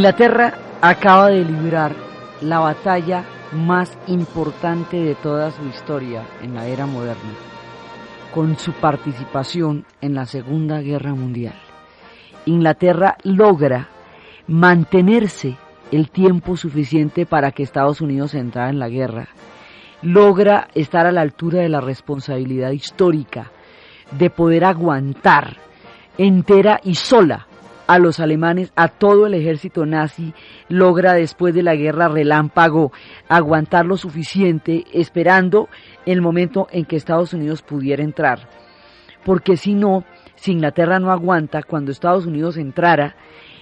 Inglaterra acaba de librar la batalla más importante de toda su historia en la era moderna, con su participación en la Segunda Guerra Mundial. Inglaterra logra mantenerse el tiempo suficiente para que Estados Unidos entrara en la guerra, logra estar a la altura de la responsabilidad histórica de poder aguantar entera y sola a los alemanes, a todo el ejército nazi, logra después de la guerra relámpago aguantar lo suficiente esperando el momento en que Estados Unidos pudiera entrar. Porque si no, si Inglaterra no aguanta, cuando Estados Unidos entrara,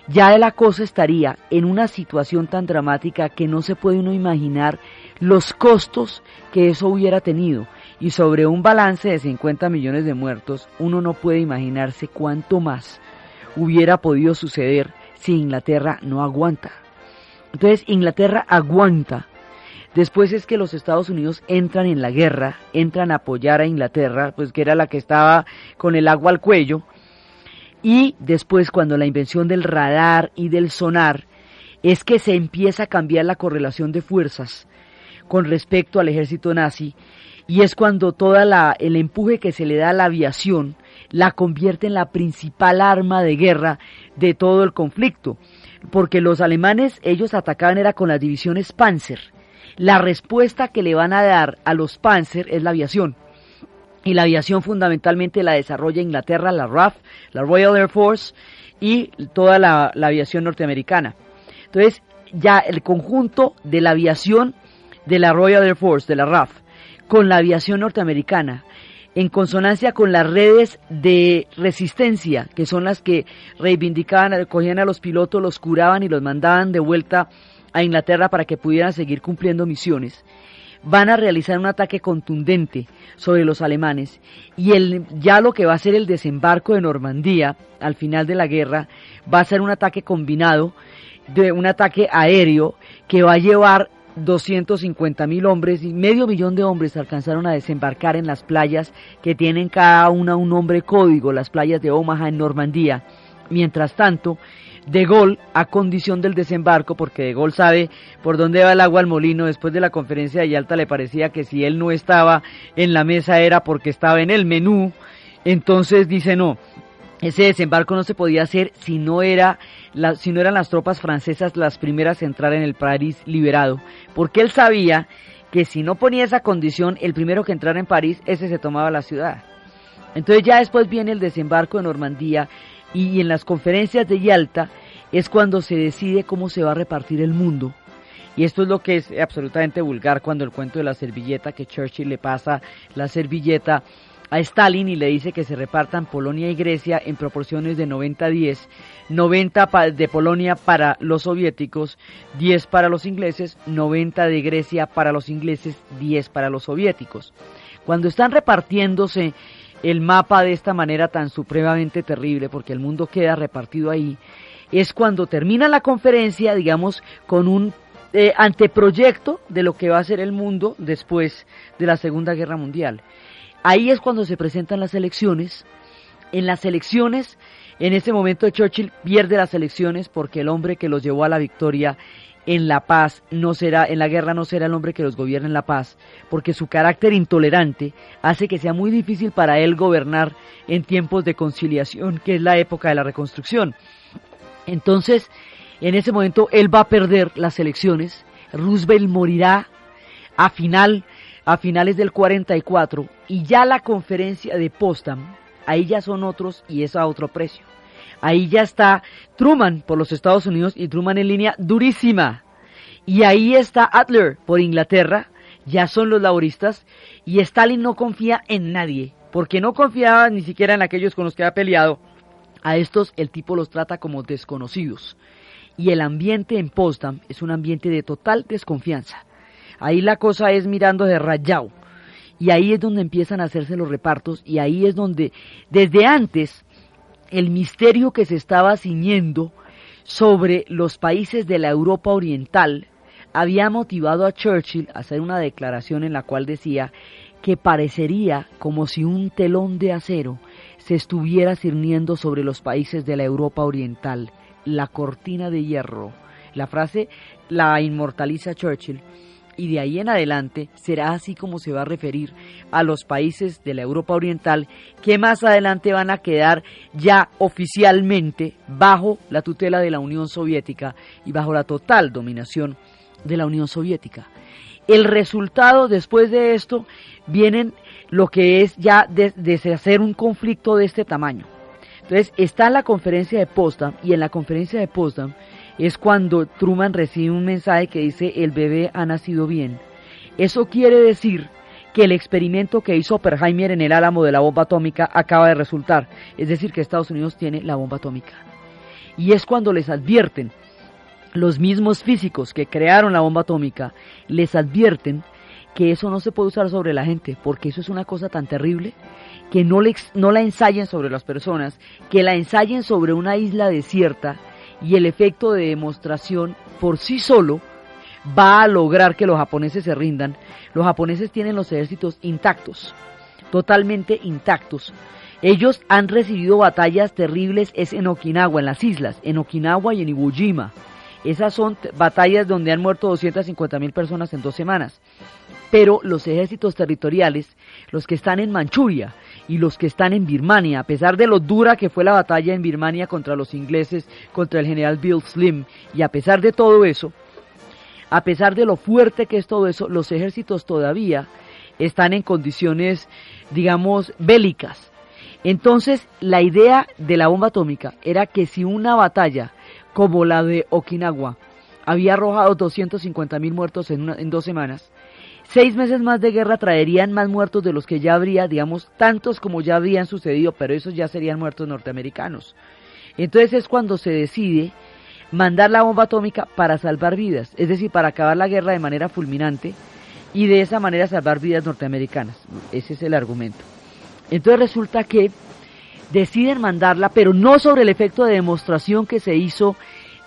ya la cosa estaría en una situación tan dramática que no se puede uno imaginar los costos que eso hubiera tenido. Y sobre un balance de 50 millones de muertos, uno no puede imaginarse cuánto más hubiera podido suceder si Inglaterra no aguanta. Entonces Inglaterra aguanta. Después es que los Estados Unidos entran en la guerra, entran a apoyar a Inglaterra, pues que era la que estaba con el agua al cuello. Y después cuando la invención del radar y del sonar es que se empieza a cambiar la correlación de fuerzas con respecto al ejército nazi y es cuando toda la el empuje que se le da a la aviación la convierte en la principal arma de guerra de todo el conflicto, porque los alemanes ellos atacaban era con las divisiones Panzer. La respuesta que le van a dar a los Panzer es la aviación. Y la aviación fundamentalmente la desarrolla Inglaterra, la RAF, la Royal Air Force y toda la, aviación norteamericana. Entonces, ya el conjunto de la aviación de la Royal Air Force, de la RAF, con la aviación norteamericana, en consonancia con las redes de resistencia, que son las que reivindicaban, cogían a los pilotos, los curaban y los mandaban de vuelta a Inglaterra para que pudieran seguir cumpliendo misiones, van a realizar un ataque contundente sobre los alemanes. Y el, ya lo que va a ser el desembarco de Normandía al final de la guerra va a ser un ataque combinado de un ataque aéreo que va a llevar 250 mil hombres y medio millón de hombres alcanzaron a desembarcar en las playas que tienen cada una un nombre código, las playas de Omaha en Normandía. Mientras tanto, De Gaulle, a condición del desembarco, porque De Gaulle sabe por dónde va el agua al molino, después de la conferencia de Yalta le parecía que si él no estaba en la mesa era porque estaba en el menú, entonces dice no, ese desembarco no se podía hacer si no era si no eran las tropas francesas las primeras a entrar en el París liberado, porque él sabía que si no ponía esa condición, el primero que entrara en París, ese se tomaba la ciudad. Entonces ya después viene el desembarco de Normandía y en las conferencias de Yalta es cuando se decide cómo se va a repartir el mundo. Y esto es lo que es absolutamente vulgar cuando el cuento de la servilleta, que Churchill le pasa la servilleta a Stalin y le dice que se repartan Polonia y Grecia en proporciones de 90-10, 90 de Polonia para los soviéticos, 10 para los ingleses, 90 de Grecia para los ingleses, 10 para los soviéticos. Cuando están repartiéndose el mapa de esta manera tan supremamente terrible, porque el mundo queda repartido ahí, es cuando termina la conferencia, digamos, con un eh, anteproyecto de lo que va a ser el mundo después de la Segunda Guerra Mundial. Ahí es cuando se presentan las elecciones. En las elecciones En ese momento Churchill pierde las elecciones porque el hombre que los llevó a la victoria en la paz no será, en la guerra no será el hombre que los gobierna en la paz, porque su carácter intolerante hace que sea muy difícil para él gobernar en tiempos de conciliación, que es la época de la reconstrucción. Entonces, en ese momento él va a perder las elecciones, Roosevelt morirá a final a finales del 44 y ya la conferencia de Potsdam, ahí ya son otros y es a otro precio. Ahí ya está Truman por los Estados Unidos y Truman en línea durísima. Y ahí está Adler por Inglaterra, ya son los laboristas y Stalin no confía en nadie, porque no confiaba ni siquiera en aquellos con los que ha peleado. A estos el tipo los trata como desconocidos. Y el ambiente en Potsdam es un ambiente de total desconfianza. Ahí la cosa es mirando de rayado. Y ahí es donde empiezan a hacerse los repartos y ahí es donde desde antes el misterio que se estaba ciñendo sobre los países de la Europa Oriental había motivado a Churchill a hacer una declaración en la cual decía que parecería como si un telón de acero se estuviera cirniendo sobre los países de la Europa Oriental, la cortina de hierro. La frase la inmortaliza Churchill y de ahí en adelante será así como se va a referir a los países de la Europa Oriental que más adelante van a quedar ya oficialmente bajo la tutela de la Unión Soviética y bajo la total dominación de la Unión Soviética. El resultado después de esto vienen lo que es ya desde hacer un conflicto de este tamaño. Entonces está en la conferencia de Potsdam y en la conferencia de Potsdam es cuando Truman recibe un mensaje que dice el bebé ha nacido bien. Eso quiere decir que el experimento que hizo Oppenheimer en el álamo de la bomba atómica acaba de resultar, es decir, que Estados Unidos tiene la bomba atómica. Y es cuando les advierten, los mismos físicos que crearon la bomba atómica, les advierten que eso no se puede usar sobre la gente, porque eso es una cosa tan terrible que no, no la ensayen sobre las personas, que la ensayen sobre una isla desierta y el efecto de demostración por sí solo va a lograr que los japoneses se rindan. Los japoneses tienen los ejércitos intactos, totalmente intactos. Ellos han recibido batallas terribles es en Okinawa, en las islas, en Okinawa y en Iwo Jima. Esas son batallas donde han muerto 250 mil personas en dos semanas. Pero los ejércitos territoriales, los que están en Manchuria, y los que están en Birmania, a pesar de lo dura que fue la batalla en Birmania contra los ingleses, contra el general Bill Slim, y a pesar de todo eso, a pesar de lo fuerte que es todo eso, los ejércitos todavía están en condiciones, digamos, bélicas. Entonces, la idea de la bomba atómica era que si una batalla como la de Okinawa había arrojado 250 mil muertos en, en dos semanas, Seis meses más de guerra traerían más muertos de los que ya habría, digamos, tantos como ya habían sucedido, pero esos ya serían muertos norteamericanos. Entonces es cuando se decide mandar la bomba atómica para salvar vidas, es decir, para acabar la guerra de manera fulminante y de esa manera salvar vidas norteamericanas. Ese es el argumento. Entonces resulta que deciden mandarla, pero no sobre el efecto de demostración que se hizo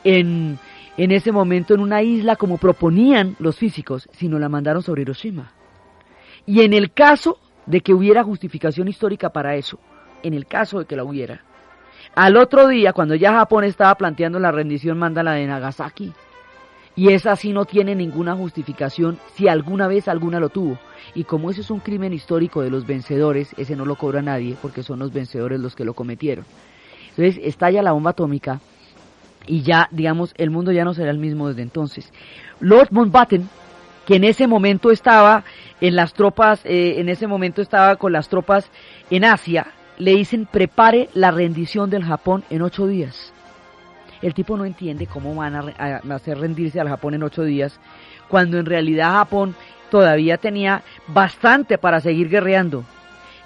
en en ese momento en una isla como proponían los físicos, sino la mandaron sobre Hiroshima. Y en el caso de que hubiera justificación histórica para eso, en el caso de que la hubiera, al otro día, cuando ya Japón estaba planteando la rendición, manda la de Nagasaki. Y esa sí no tiene ninguna justificación si alguna vez alguna lo tuvo. Y como eso es un crimen histórico de los vencedores, ese no lo cobra nadie porque son los vencedores los que lo cometieron. Entonces estalla la bomba atómica y ya, digamos, el mundo ya no será el mismo desde entonces. Lord Mountbatten, que en ese momento estaba en las tropas, eh, en ese momento estaba con las tropas en Asia, le dicen prepare la rendición del Japón en ocho días. El tipo no entiende cómo van a, hacer rendirse al Japón en ocho días, cuando en realidad Japón todavía tenía bastante para seguir guerreando.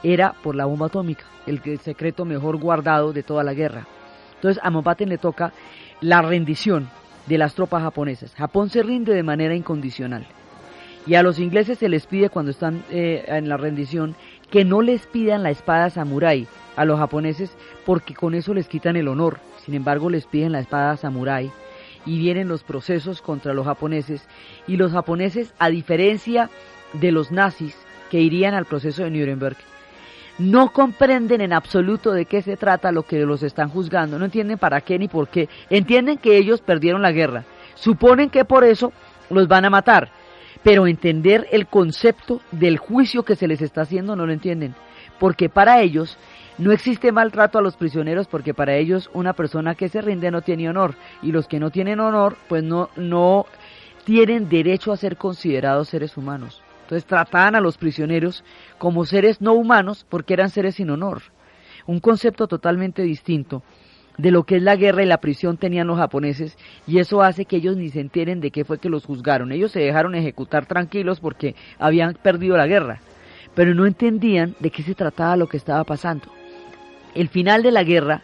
Era por la bomba atómica, el secreto mejor guardado de toda la guerra. Entonces a Mountbatten le toca la rendición de las tropas japonesas. Japón se rinde de manera incondicional. Y a los ingleses se les pide cuando están eh, en la rendición que no les pidan la espada samurai a los japoneses porque con eso les quitan el honor. Sin embargo, les piden la espada samurai y vienen los procesos contra los japoneses y los japoneses, a diferencia de los nazis que irían al proceso de Nuremberg, no comprenden en absoluto de qué se trata lo que los están juzgando, no entienden para qué ni por qué, entienden que ellos perdieron la guerra, suponen que por eso los van a matar, pero entender el concepto del juicio que se les está haciendo no lo entienden, porque para ellos no existe maltrato a los prisioneros porque para ellos una persona que se rinde no tiene honor. Y los que no tienen honor pues no, no tienen derecho a ser considerados seres humanos. Entonces trataban a los prisioneros como seres no humanos porque eran seres sin honor. Un concepto totalmente distinto de lo que es la guerra y la prisión tenían los japoneses y eso hace que ellos ni se enteren de qué fue que los juzgaron. Ellos se dejaron ejecutar tranquilos porque habían perdido la guerra, pero no entendían de qué se trataba lo que estaba pasando. El final de la guerra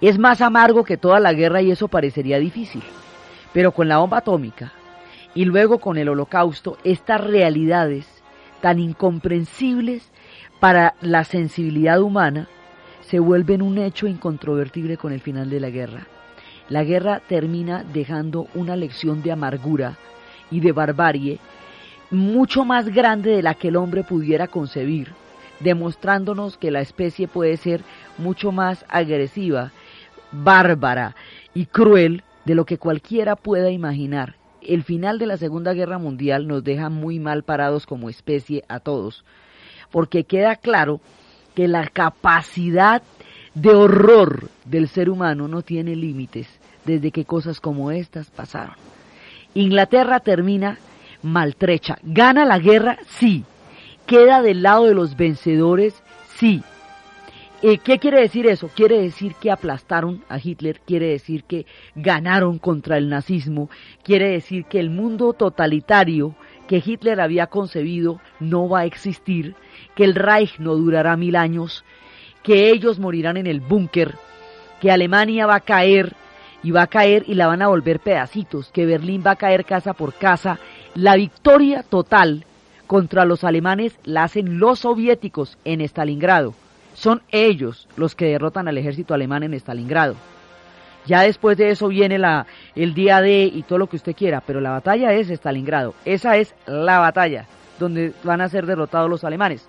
es más amargo que toda la guerra y eso parecería difícil, pero con la bomba atómica y luego con el holocausto, estas realidades tan incomprensibles para la sensibilidad humana se vuelven un hecho incontrovertible con el final de la guerra. La guerra termina dejando una lección de amargura y de barbarie mucho más grande de la que el hombre pudiera concebir, demostrándonos que la especie puede ser mucho más agresiva, bárbara y cruel de lo que cualquiera pueda imaginar el final de la Segunda Guerra Mundial nos deja muy mal parados como especie a todos, porque queda claro que la capacidad de horror del ser humano no tiene límites desde que cosas como estas pasaron. Inglaterra termina maltrecha, gana la guerra, sí, queda del lado de los vencedores, sí, eh, ¿Qué quiere decir eso? Quiere decir que aplastaron a Hitler, quiere decir que ganaron contra el nazismo, quiere decir que el mundo totalitario que Hitler había concebido no va a existir, que el Reich no durará mil años, que ellos morirán en el búnker, que Alemania va a caer y va a caer y la van a volver pedacitos, que Berlín va a caer casa por casa. La victoria total contra los alemanes la hacen los soviéticos en Stalingrado son ellos los que derrotan al ejército alemán en Stalingrado. Ya después de eso viene el día D y todo lo que usted quiera, pero la batalla es Stalingrado. Esa es la batalla donde van a ser derrotados los alemanes.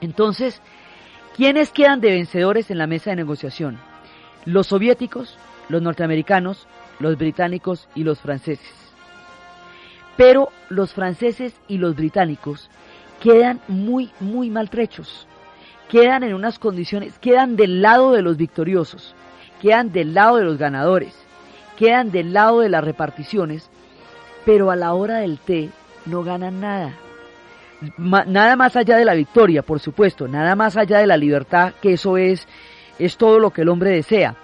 Entonces, ¿quiénes quedan de vencedores en la mesa de negociación? Los soviéticos, los norteamericanos, los británicos y los franceses. Pero los franceses y los británicos quedan muy, muy maltrechos quedan en unas condiciones, quedan del lado de los victoriosos, quedan del lado de los ganadores, quedan del lado de las reparticiones, pero a la hora del té no ganan nada. nada más allá de la victoria, por supuesto, nada más allá de la libertad, que eso es, es todo lo que el hombre desea.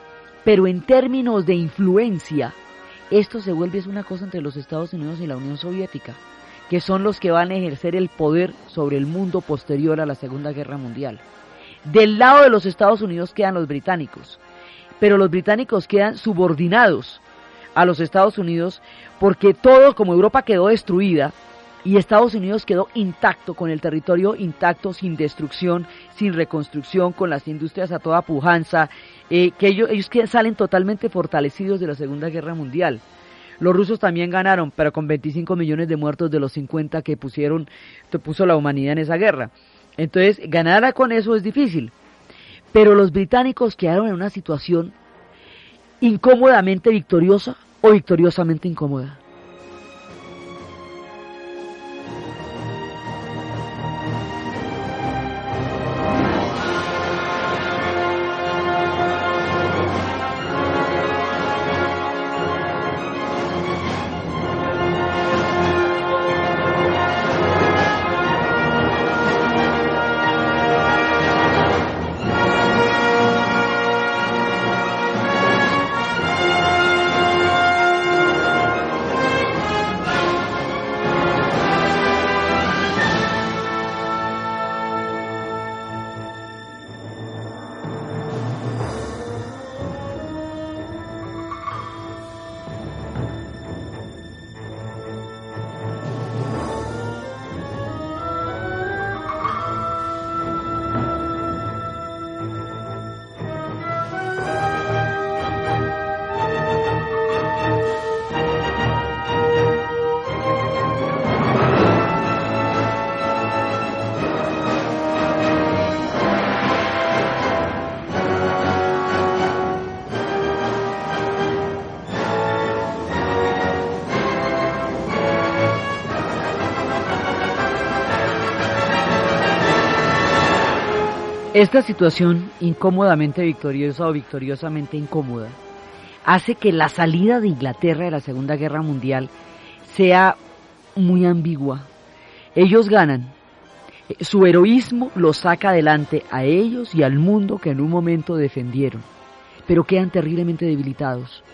Pero en términos de influencia, esto se vuelve una cosa entre los Estados Unidos y la Unión Soviética, que son los que van a ejercer el poder sobre el mundo posterior a la Segunda Guerra Mundial. Del lado de los Estados Unidos quedan los británicos, pero los británicos quedan subordinados a los Estados Unidos porque todo, como Europa quedó destruida, y Estados Unidos quedó intacto, con el territorio intacto, sin destrucción, sin reconstrucción, con las industrias a toda pujanza, eh, que ellos, ellos salen totalmente fortalecidos de la Segunda Guerra Mundial. Los rusos también ganaron, pero con 25 millones de muertos de los 50 que pusieron, que puso la humanidad en esa guerra. Entonces, ganar con eso es difícil. Pero los británicos quedaron en una situación incómodamente victoriosa o victoriosamente incómoda. Esta situación incómodamente victoriosa o victoriosamente incómoda hace que la salida de Inglaterra de la Segunda Guerra Mundial sea muy ambigua. Ellos ganan. Su heroísmo los saca adelante a ellos y al mundo que en un momento defendieron, pero quedan terriblemente debilitados.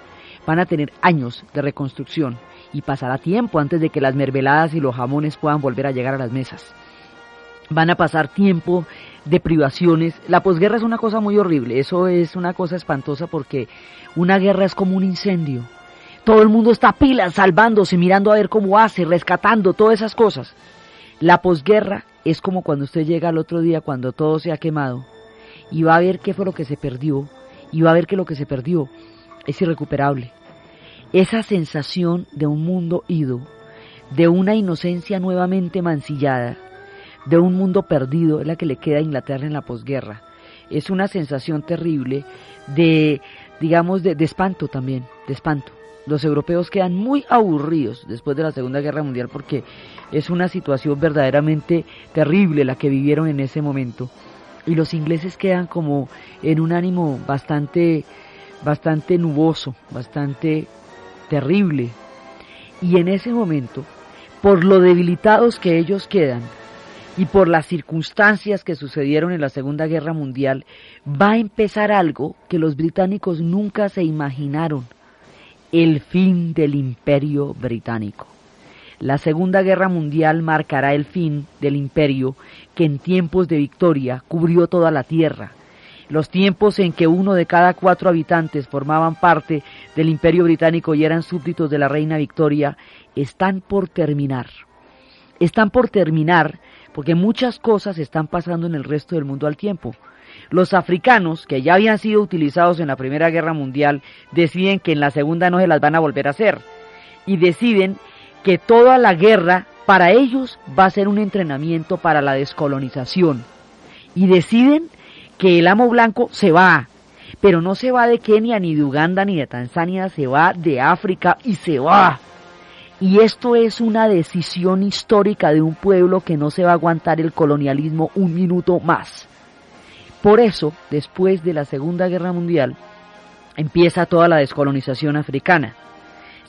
Van a tener años de reconstrucción y pasará tiempo antes de que las merveladas y los jamones puedan volver a llegar a las mesas van a pasar tiempo de privaciones. La posguerra es una cosa muy horrible, eso es una cosa espantosa porque una guerra es como un incendio. Todo el mundo está pilas, salvándose, mirando a ver cómo hace, rescatando, todas esas cosas. La posguerra es como cuando usted llega al otro día cuando todo se ha quemado y va a ver qué fue lo que se perdió y va a ver que lo que se perdió es irrecuperable. Esa sensación de un mundo ido, de una inocencia nuevamente mancillada, de un mundo perdido, es la que le queda a Inglaterra en la posguerra. Es una sensación terrible de, digamos, de, espanto también, de espanto. Los europeos quedan muy aburridos después de la Segunda Guerra Mundial porque es una situación verdaderamente terrible la que vivieron en ese momento. Y los ingleses quedan como en un ánimo bastante, bastante nuboso, bastante terrible. Y en ese momento, por lo debilitados que ellos quedan, y por las circunstancias que sucedieron en la Segunda Guerra Mundial, va a empezar algo que los británicos nunca se imaginaron, el fin del imperio británico. La Segunda Guerra Mundial marcará el fin del imperio que en tiempos de victoria cubrió toda la tierra. Los tiempos en que uno de cada cuatro habitantes formaban parte del imperio británico y eran súbditos de la reina Victoria están por terminar. Están por terminar porque muchas cosas están pasando en el resto del mundo al tiempo. Los africanos, que ya habían sido utilizados en la Primera Guerra Mundial, deciden que en la Segunda no se las van a volver a hacer. Y deciden que toda la guerra para ellos va a ser un entrenamiento para la descolonización. Y deciden que el amo blanco se va, pero no se va de Kenia, ni de Uganda, ni de Tanzania, se va de África y se va. Y esto es una decisión histórica de un pueblo que no se va a aguantar el colonialismo un minuto más. Por eso, después de la Segunda Guerra Mundial, empieza toda la descolonización africana.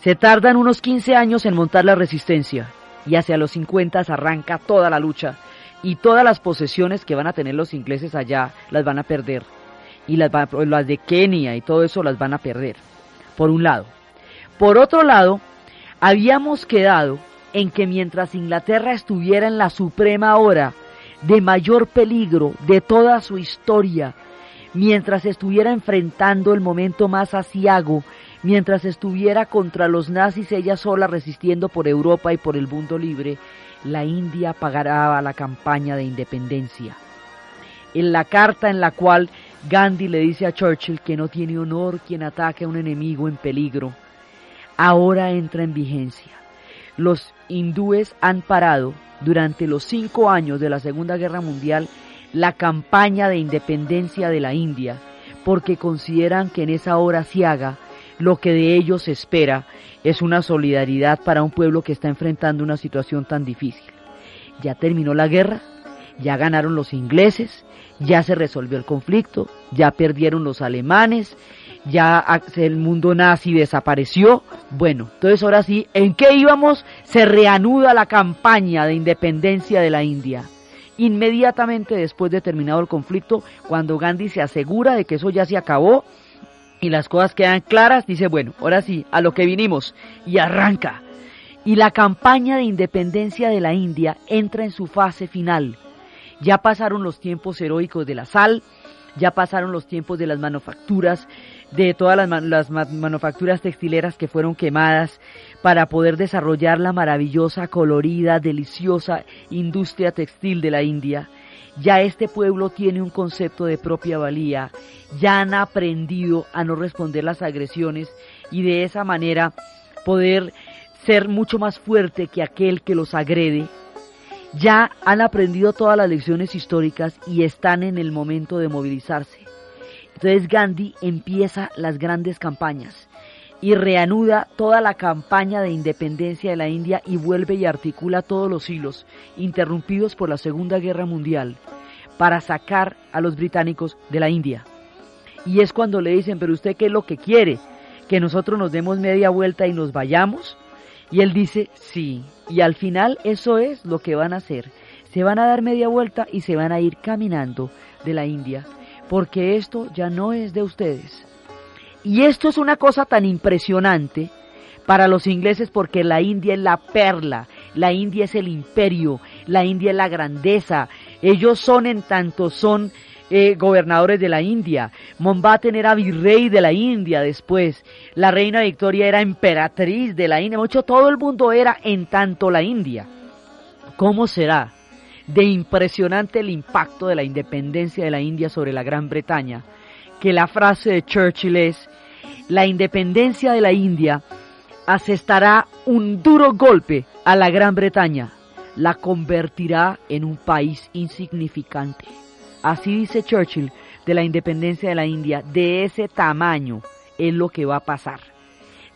Se tardan unos 15 años en montar la resistencia y hacia los 50 arranca toda la lucha y todas las posesiones que van a tener los ingleses allá las van a perder y las, las de Kenia y todo eso las van a perder, por un lado. Por otro lado, Habíamos quedado en que mientras Inglaterra estuviera en la suprema hora de mayor peligro de toda su historia, mientras estuviera enfrentando el momento más asiago, mientras estuviera contra los nazis ella sola resistiendo por Europa y por el mundo libre, la India pagará la campaña de independencia. En la carta en la cual Gandhi le dice a Churchill que no tiene honor quien ataque a un enemigo en peligro, ahora entra en vigencia. Los hindúes han parado durante los cinco años de la Segunda Guerra Mundial la campaña de independencia de la India porque consideran que en esa hora haga lo que de ellos se espera es una solidaridad para un pueblo que está enfrentando una situación tan difícil. Ya terminó la guerra, ya ganaron los ingleses, ya se resolvió el conflicto, ya perdieron los alemanes, ya el mundo nazi desapareció. Bueno, entonces ahora sí, ¿en qué íbamos? Se reanuda la campaña de independencia de la India. Inmediatamente después de terminado el conflicto, cuando Gandhi se asegura de que eso ya se acabó y las cosas quedan claras, dice, bueno, ahora sí, a lo que vinimos y arranca. Y la campaña de independencia de la India entra en su fase final. Ya pasaron los tiempos heroicos de la sal, ya pasaron los tiempos de las manufacturas, de todas las, manufacturas textileras que fueron quemadas para poder desarrollar la maravillosa, colorida, deliciosa industria textil de la India. Ya este pueblo tiene un concepto de propia valía, ya han aprendido a no responder las agresiones y de esa manera poder ser mucho más fuerte que aquel que los agrede. Ya han aprendido todas las lecciones históricas y están en el momento de movilizarse. Entonces Gandhi empieza las grandes campañas y reanuda toda la campaña de independencia de la India y vuelve y articula todos los hilos interrumpidos por la Segunda Guerra Mundial para sacar a los británicos de la India. Y es cuando le dicen, pero usted qué es lo que quiere, que nosotros nos demos media vuelta y nos vayamos. Y él dice, sí. Y al final eso es lo que van a hacer. Se van a dar media vuelta y se van a ir caminando de la India, porque esto ya no es de ustedes. Y esto es una cosa tan impresionante para los ingleses porque la India es la perla, la India es el imperio, la India es la grandeza. Ellos son en tanto son eh, gobernadores de la India. Mombaten era virrey de la India después. La reina Victoria era emperatriz de la India. Mucho todo el mundo era en tanto la India. ¿Cómo será de impresionante el impacto de la independencia de la India sobre la Gran Bretaña? Que la frase de Churchill es, la independencia de la India asestará un duro golpe a la Gran Bretaña, la convertirá en un país insignificante. Así dice Churchill de la independencia de la India, de ese tamaño es lo que va a pasar.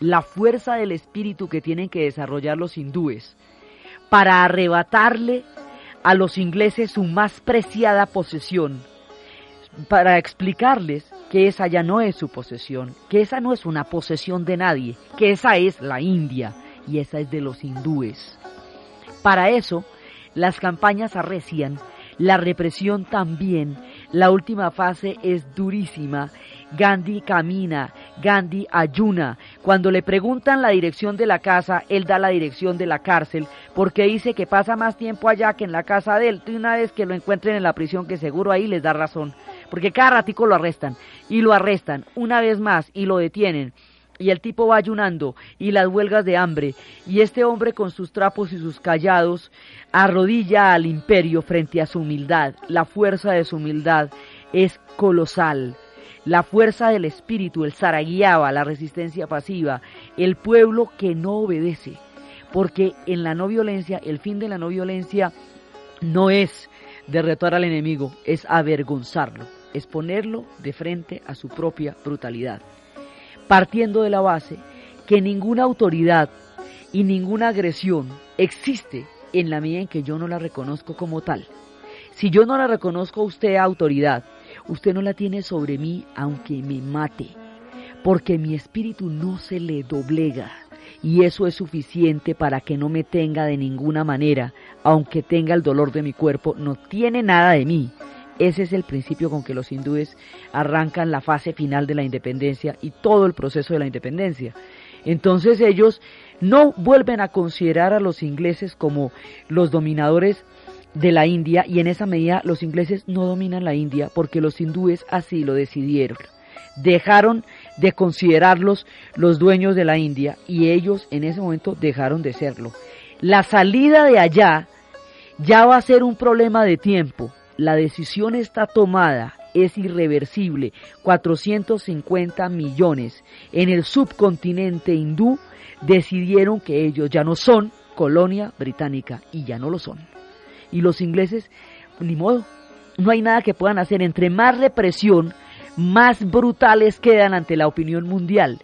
La fuerza del espíritu que tienen que desarrollar los hindúes para arrebatarle a los ingleses su más preciada posesión, para explicarles que esa ya no es su posesión, que esa no es una posesión de nadie, que esa es la India y esa es de los hindúes. Para eso, las campañas arrecian, la represión también, la última fase es durísima. Gandhi camina, Gandhi ayuna. Cuando le preguntan la dirección de la casa, él da la dirección de la cárcel, porque dice que pasa más tiempo allá que en la casa de él. Y una vez que lo encuentren en la prisión, que seguro ahí les da razón porque cada ratico lo arrestan y lo arrestan una vez más y lo detienen y el tipo va ayunando y las huelgas de hambre y este hombre con sus trapos y sus callados arrodilla al imperio frente a su humildad. La fuerza de su humildad es colosal. La fuerza del espíritu, el Saraguiaba, la resistencia pasiva, el pueblo que no obedece. Porque en la no violencia, el fin de la no violencia no es derrotar al enemigo, es avergonzarlo es ponerlo de frente a su propia brutalidad, partiendo de la base que ninguna autoridad y ninguna agresión existe en la medida en que yo no la reconozco como tal. Si yo no la reconozco a usted autoridad, usted no la tiene sobre mí aunque me mate, porque mi espíritu no se le doblega y eso es suficiente para que no me tenga de ninguna manera, aunque tenga el dolor de mi cuerpo, no tiene nada de mí, ese es el principio con que los hindúes arrancan la fase final de la independencia y todo el proceso de la independencia. Entonces ellos no vuelven a considerar a los ingleses como los dominadores de la India y en esa medida los ingleses no dominan la India porque los hindúes así lo decidieron. Dejaron de considerarlos los dueños de la India y ellos en ese momento dejaron de serlo. La salida de allá ya va a ser un problema de tiempo la decisión está tomada, es irreversible, 450 millones en el subcontinente hindú decidieron que ellos ya no son colonia británica y ya no lo son. Y los ingleses, ni modo, no hay nada que puedan hacer. Entre más represión, más brutales quedan ante la opinión mundial.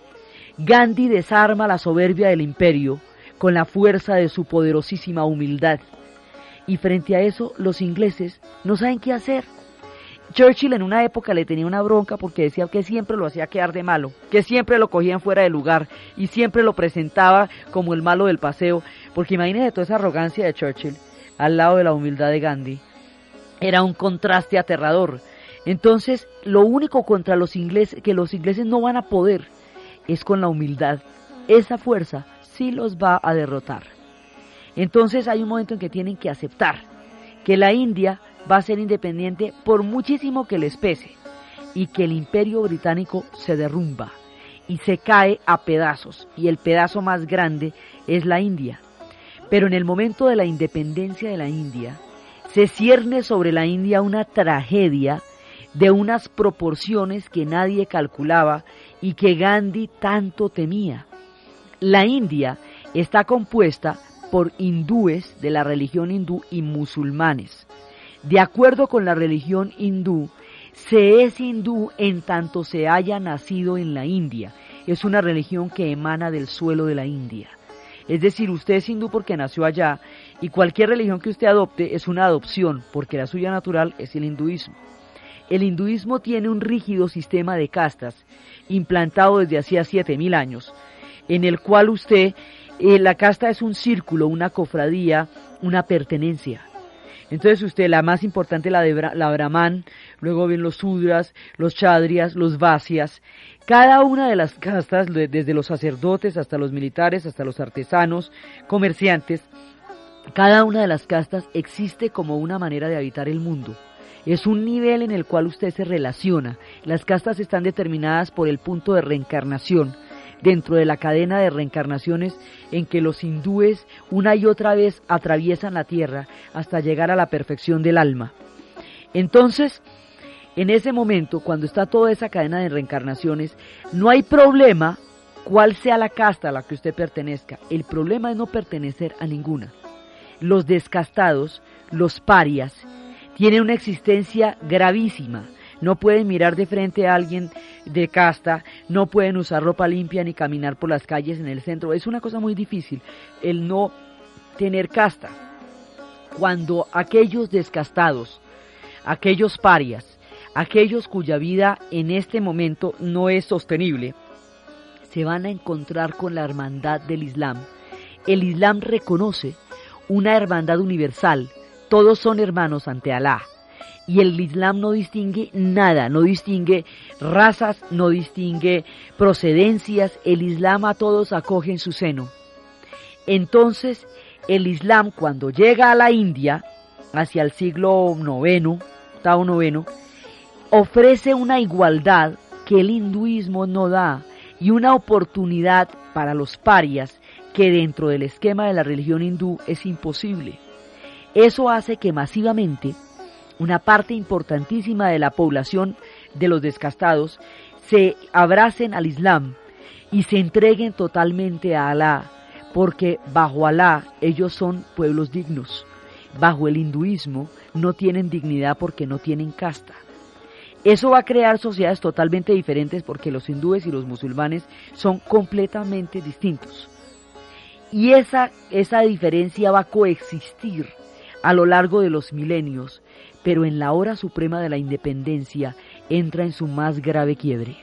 Gandhi desarma la soberbia del imperio con la fuerza de su poderosísima humildad y frente a eso los ingleses no saben qué hacer. Churchill en una época le tenía una bronca porque decía que siempre lo hacía quedar de malo, que siempre lo cogían fuera de lugar y siempre lo presentaba como el malo del paseo, porque imagínese toda esa arrogancia de Churchill al lado de la humildad de Gandhi. Era un contraste aterrador. Entonces, lo único contra los ingleses que los ingleses no van a poder es con la humildad. Esa fuerza sí los va a derrotar. Entonces hay un momento en que tienen que aceptar que la India va a ser independiente por muchísimo que les pese y que el imperio británico se derrumba y se cae a pedazos y el pedazo más grande es la India. Pero en el momento de la independencia de la India se cierne sobre la India una tragedia de unas proporciones que nadie calculaba y que Gandhi tanto temía. La India está compuesta por hindúes de la religión hindú y musulmanes. De acuerdo con la religión hindú, se es hindú en tanto se haya nacido en la India. Es una religión que emana del suelo de la India. Es decir, usted es hindú porque nació allá y cualquier religión que usted adopte es una adopción porque la suya natural es el hinduismo. El hinduismo tiene un rígido sistema de castas implantado desde hacía 7000 años, en el cual usted, eh, la casta es un círculo, una cofradía, una pertenencia. Entonces usted, la más importante, la de la Brahman, luego ven los Sudras, los Chadrias, los Vasyas. Cada una de las castas, desde los sacerdotes hasta los militares, hasta los artesanos, comerciantes, cada una de las castas existe como una manera de habitar el mundo. Es un nivel en el cual usted se relaciona. Las castas están determinadas por el punto de reencarnación dentro de la cadena de reencarnaciones en que los hindúes una y otra vez atraviesan la tierra hasta llegar a la perfección del alma. Entonces, en ese momento, cuando está toda esa cadena de reencarnaciones, no hay problema cuál sea la casta a la que usted pertenezca. El problema es no pertenecer a ninguna. Los descastados, los parias, tienen una existencia gravísima no pueden mirar de frente a alguien de casta, no pueden usar ropa limpia ni caminar por las calles en el centro. Es una cosa muy difícil el no tener casta. Cuando aquellos descastados, aquellos parias, aquellos cuya vida en este momento no es sostenible, se van a encontrar con la hermandad del Islam. El Islam reconoce una hermandad universal, todos son hermanos ante Alá y el Islam no distingue nada, no distingue razas, no distingue procedencias, el Islam a todos acoge en su seno. Entonces, el Islam cuando llega a la India, hacia el siglo IX, octavo IX, ofrece una igualdad que el hinduismo no da y una oportunidad para los parias que dentro del esquema de la religión hindú es imposible. Eso hace que masivamente una parte importantísima de la población de los descastados se abracen al Islam y se entreguen totalmente a Alá, porque bajo Alá ellos son pueblos dignos. Bajo el hinduismo no tienen dignidad porque no tienen casta. Eso va a crear sociedades totalmente diferentes porque los hindúes y los musulmanes son completamente distintos. Y esa, esa diferencia va a coexistir a lo largo de los milenios pero en la hora suprema de la independencia entra en su más grave quiebre.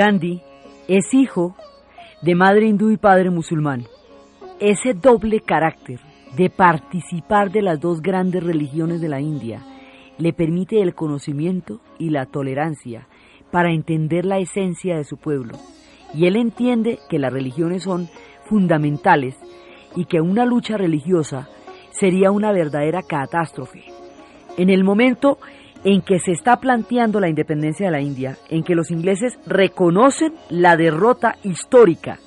Gandhi es hijo de madre hindú y padre musulmán. Ese doble carácter de participar de las dos grandes religiones de la India le permite el conocimiento y la tolerancia para entender la esencia de su pueblo. Y él entiende que las religiones son fundamentales y que una lucha religiosa sería una verdadera catástrofe. En el momento en que se está planteando la independencia de la India, en que los ingleses reconocen la derrota histórica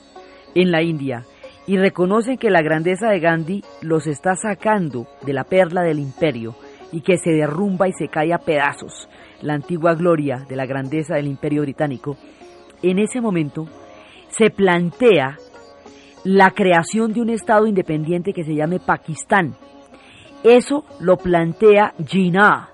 en la India y reconocen que la grandeza de Gandhi los está sacando de la perla del imperio y que se derrumba y se cae a pedazos la antigua gloria de la grandeza del imperio británico, en ese momento se plantea la creación de un Estado independiente que se llame Pakistán. Eso lo plantea Jinnah,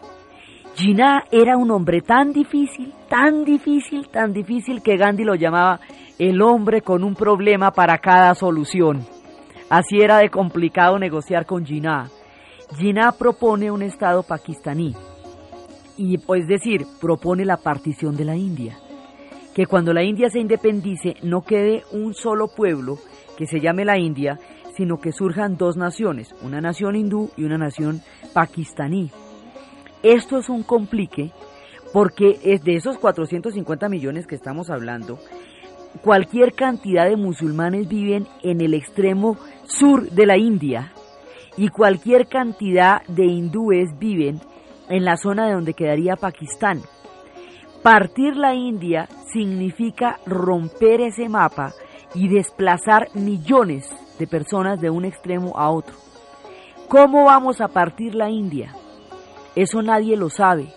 Jinnah era un hombre tan difícil, tan difícil, tan difícil que Gandhi lo llamaba el hombre con un problema para cada solución. Así era de complicado negociar con Jinnah. Jinnah propone un Estado pakistaní y es decir, propone la partición de la India. Que cuando la India se independice no quede un solo pueblo que se llame la India, sino que surjan dos naciones, una nación hindú y una nación pakistaní. Esto es un complique porque es de esos 450 millones que estamos hablando, cualquier cantidad de musulmanes viven en el extremo sur de la India y cualquier cantidad de hindúes viven en la zona de donde quedaría Pakistán. Partir la India significa romper ese mapa y desplazar millones de personas de un extremo a otro. ¿Cómo vamos a partir la India? Eso nadie lo sabe.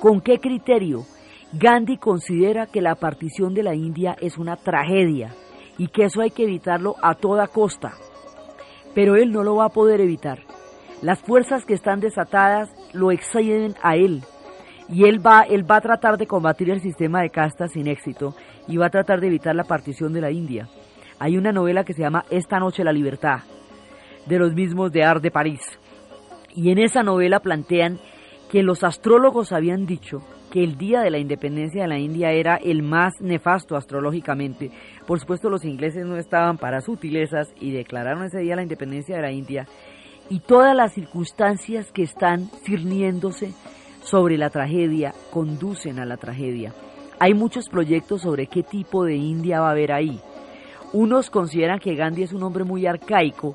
¿Con qué criterio? Gandhi considera que la partición de la India es una tragedia y que eso hay que evitarlo a toda costa. Pero él no lo va a poder evitar. Las fuerzas que están desatadas lo exceden a él. Y él va, él va a tratar de combatir el sistema de castas sin éxito y va a tratar de evitar la partición de la India. Hay una novela que se llama Esta noche la libertad, de los mismos de Art de París. Y en esa novela plantean que los astrólogos habían dicho que el día de la independencia de la India era el más nefasto astrológicamente. Por supuesto los ingleses no estaban para sutilezas y declararon ese día la independencia de la India y todas las circunstancias que están cirniéndose sobre la tragedia conducen a la tragedia. Hay muchos proyectos sobre qué tipo de India va a haber ahí. Unos consideran que Gandhi es un hombre muy arcaico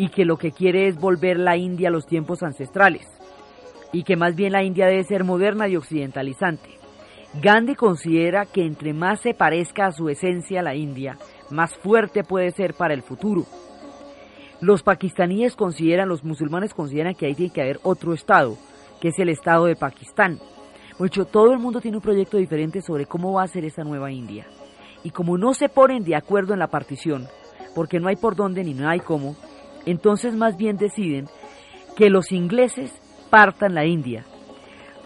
y que lo que quiere es volver la India a los tiempos ancestrales y que más bien la India debe ser moderna y occidentalizante. Gandhi considera que entre más se parezca a su esencia la India, más fuerte puede ser para el futuro. Los pakistaníes consideran, los musulmanes consideran que ahí tiene que haber otro Estado, que es el Estado de Pakistán. Mucho, todo el mundo tiene un proyecto diferente sobre cómo va a ser esa nueva India. Y como no se ponen de acuerdo en la partición, porque no hay por dónde ni no hay cómo, entonces más bien deciden que los ingleses partan la India,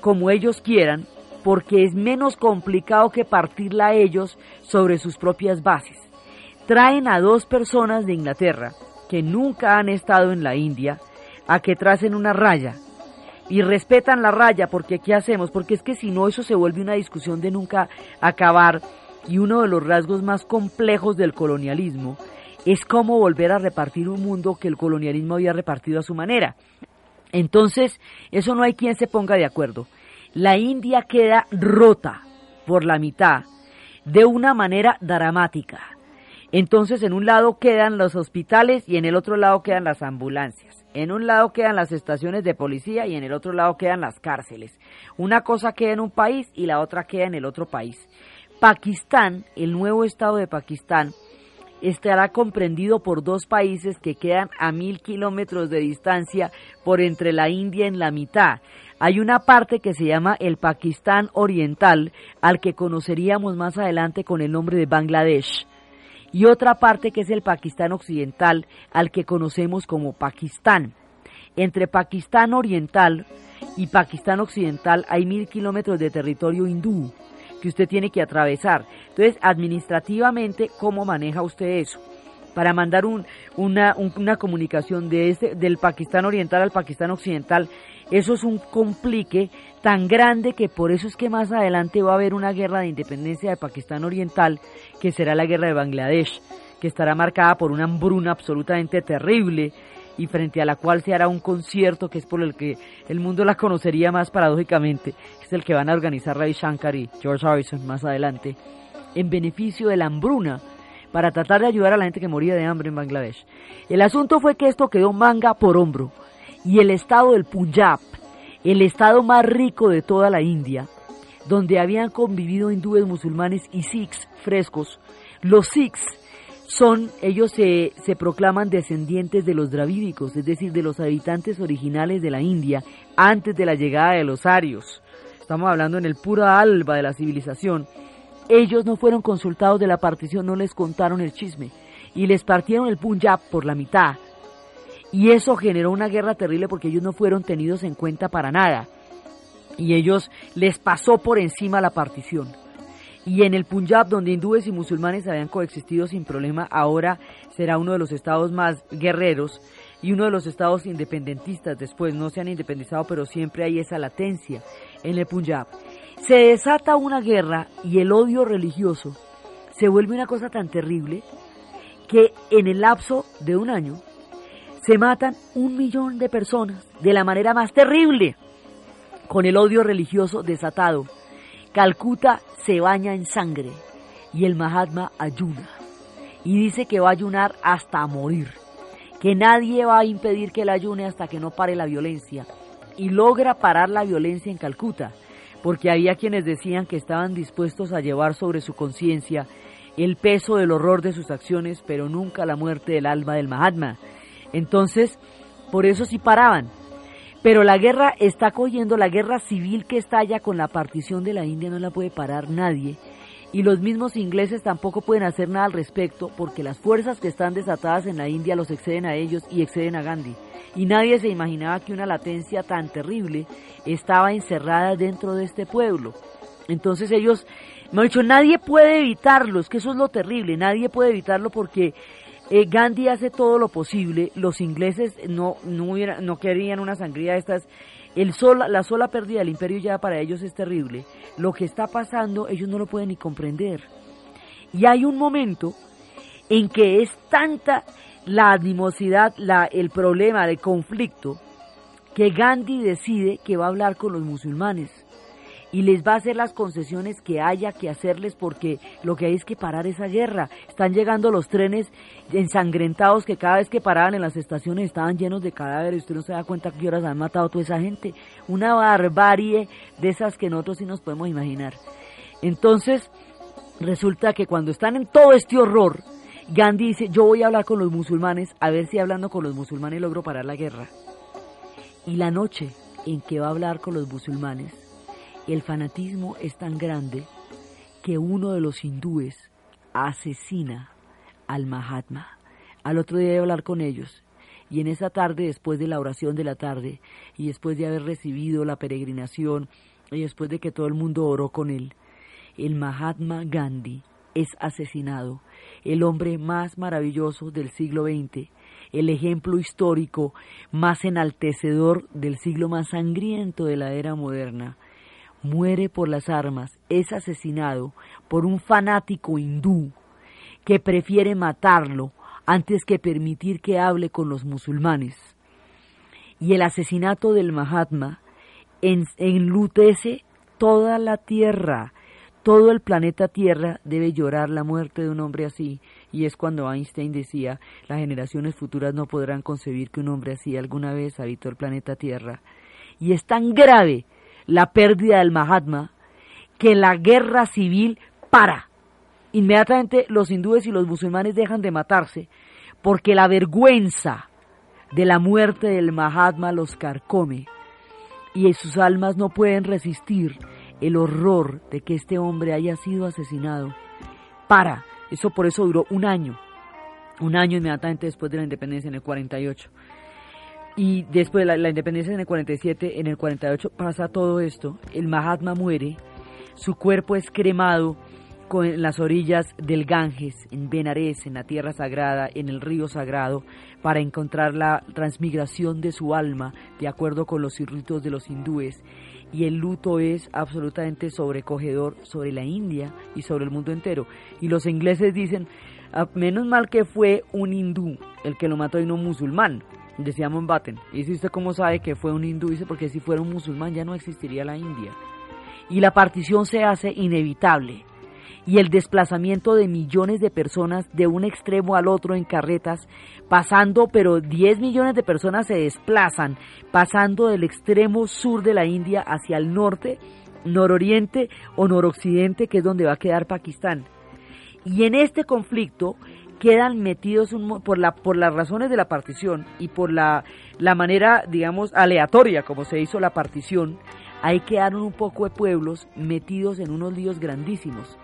como ellos quieran, porque es menos complicado que partirla a ellos sobre sus propias bases. Traen a dos personas de Inglaterra, que nunca han estado en la India a que tracen una raya y respetan la raya porque ¿qué hacemos? Porque es que si no eso se vuelve una discusión de nunca acabar y uno de los rasgos más complejos del colonialismo es cómo volver a repartir un mundo que el colonialismo había repartido a su manera. Entonces, eso no hay quien se ponga de acuerdo. La India queda rota por la mitad de una manera dramática. Entonces en un lado quedan los hospitales y en el otro lado quedan las ambulancias. En un lado quedan las estaciones de policía y en el otro lado quedan las cárceles. Una cosa queda en un país y la otra queda en el otro país. Pakistán, el nuevo estado de Pakistán, estará comprendido por dos países que quedan a mil kilómetros de distancia por entre la India en la mitad. Hay una parte que se llama el Pakistán Oriental, al que conoceríamos más adelante con el nombre de Bangladesh y otra parte que es el Pakistán occidental, al que conocemos como Pakistán. Entre Pakistán oriental y Pakistán occidental hay mil kilómetros de territorio hindú que usted tiene que atravesar. Entonces, administrativamente, ¿cómo maneja usted eso? Para mandar una, una comunicación de este, del Pakistán oriental al Pakistán occidental, eso es un complique tan grande que por eso es que más adelante va a haber una guerra de independencia de Pakistán Oriental, que será la guerra de Bangladesh, que estará marcada por una hambruna absolutamente terrible y frente a la cual se hará un concierto que es por el que el mundo la conocería más paradójicamente, es el que van a organizar Ravi Shankar y George Harrison más adelante, en beneficio de la hambruna para tratar de ayudar a la gente que moría de hambre en Bangladesh. El asunto fue que esto quedó manga por hombro y el estado del Punjab, el estado más rico de toda la India, donde habían convivido hindúes, musulmanes y sikhs frescos. Los sikhs son, ellos se, se, proclaman descendientes de los dravídicos, es decir, de los habitantes originales de la India antes de la llegada de los arios. Estamos hablando en el pura alba de la civilización. Ellos no fueron consultados de la partición, no les contaron el chisme y les partieron el Punjab por la mitad y eso generó una guerra terrible porque ellos no fueron tenidos en cuenta para nada. Y ellos les pasó por encima la partición. Y en el Punjab, donde hindúes y musulmanes habían coexistido sin problema, ahora será uno de los estados más guerreros y uno de los estados independentistas después. No se han independizado, pero siempre hay esa latencia en el Punjab. Se desata una guerra y el odio religioso se vuelve una cosa tan terrible que en el lapso de un año se matan un millón de personas de la manera más terrible, con el odio religioso desatado. Calcuta se baña en sangre y el Mahatma ayuna y dice que va a ayunar hasta morir, que nadie va a impedir que él ayune hasta que no pare la violencia y logra parar la violencia en Calcuta, porque había quienes decían que estaban dispuestos a llevar sobre su conciencia el peso del horror de sus acciones, pero nunca la muerte del alma del Mahatma. Entonces, por eso sí paraban. Pero la guerra está cogiendo, la guerra civil que estalla con la partición de la India no la puede parar nadie. Y los mismos ingleses tampoco pueden hacer nada al respecto porque las fuerzas que están desatadas en la India los exceden a ellos y exceden a Gandhi. Y nadie se imaginaba que una latencia tan terrible estaba encerrada dentro de este pueblo. Entonces ellos me han dicho, nadie puede evitarlo, es que eso es lo terrible, nadie puede evitarlo porque eh, Gandhi hace todo lo posible, los ingleses no, no, querían una sangría de estas, el la sola pérdida del imperio ya para ellos es terrible, lo que está pasando ellos no lo pueden ni comprender. Y hay un momento en que es tanta la animosidad, la, el problema, el conflicto, que Gandhi decide que va a hablar con los musulmanes y les va a hacer las concesiones que haya que hacerles porque lo que hay es que parar esa guerra. Están llegando los trenes ensangrentados que cada vez que paraban en las estaciones estaban llenos de cadáveres. Usted no se da cuenta que horas han matado toda esa gente. Una barbarie de esas que nosotros sí nos podemos imaginar. Entonces, resulta que cuando están en todo este horror, Gandhi dice, yo voy a hablar con los musulmanes, a ver si hablando con los musulmanes logro parar la guerra. Y la noche en que va a hablar con los musulmanes, el fanatismo es tan grande que uno de los hindúes asesina al Mahatma. Al otro día de hablar con ellos. Y en esa tarde, después de la oración de la tarde, y después de haber recibido la peregrinación, y después de que todo el mundo oró con él, el Mahatma Gandhi es asesinado, el hombre más maravilloso del siglo XX, el ejemplo histórico más enaltecedor del siglo más sangriento de la era moderna, muere por las armas, es asesinado por un fanático hindú que prefiere matarlo antes que permitir que hable con los musulmanes. Y el asesinato del Mahatma enlutece toda la tierra, todo el planeta Tierra debe llorar la muerte de un hombre así. Y es cuando Einstein decía, las generaciones futuras no podrán concebir que un hombre así alguna vez habitó el planeta Tierra. Y es tan grave la pérdida del Mahatma, que la guerra civil para. Inmediatamente los hindúes y los musulmanes dejan de matarse porque la vergüenza de la muerte del Mahatma los carcome y sus almas no pueden resistir el horror de que este hombre haya sido asesinado. Para, eso por eso duró un año, un año inmediatamente después de la independencia en el 48. Y después de la, independencia en el 47, en el 48 pasa todo esto, el Mahatma muere, su cuerpo es cremado con las orillas del Ganges, en Benares, en la tierra sagrada, en el río sagrado, para encontrar la transmigración de su alma, de acuerdo con los ritos de los hindúes. Y el luto es absolutamente sobrecogedor sobre la India y sobre el mundo entero. Y los ingleses dicen, ah, menos mal que fue un hindú el que lo mató y no un musulmán, decía Mountbatten. Y dice usted cómo sabe que fue un hindú, dice porque si fuera un musulmán ya no existiría la India. Y la partición se hace inevitable. Y el desplazamiento de millones de personas de un extremo al otro en carretas, pasando, pero 10 millones de personas se desplazan, pasando del extremo sur de la India hacia el norte, nororiente o noroccidente, que es donde va a quedar Pakistán. Y en este conflicto, quedan metidos por, la, por las razones de la partición y por la, la manera, digamos, aleatoria como se hizo la partición, ahí quedaron un poco de pueblos metidos en unos líos grandísimos,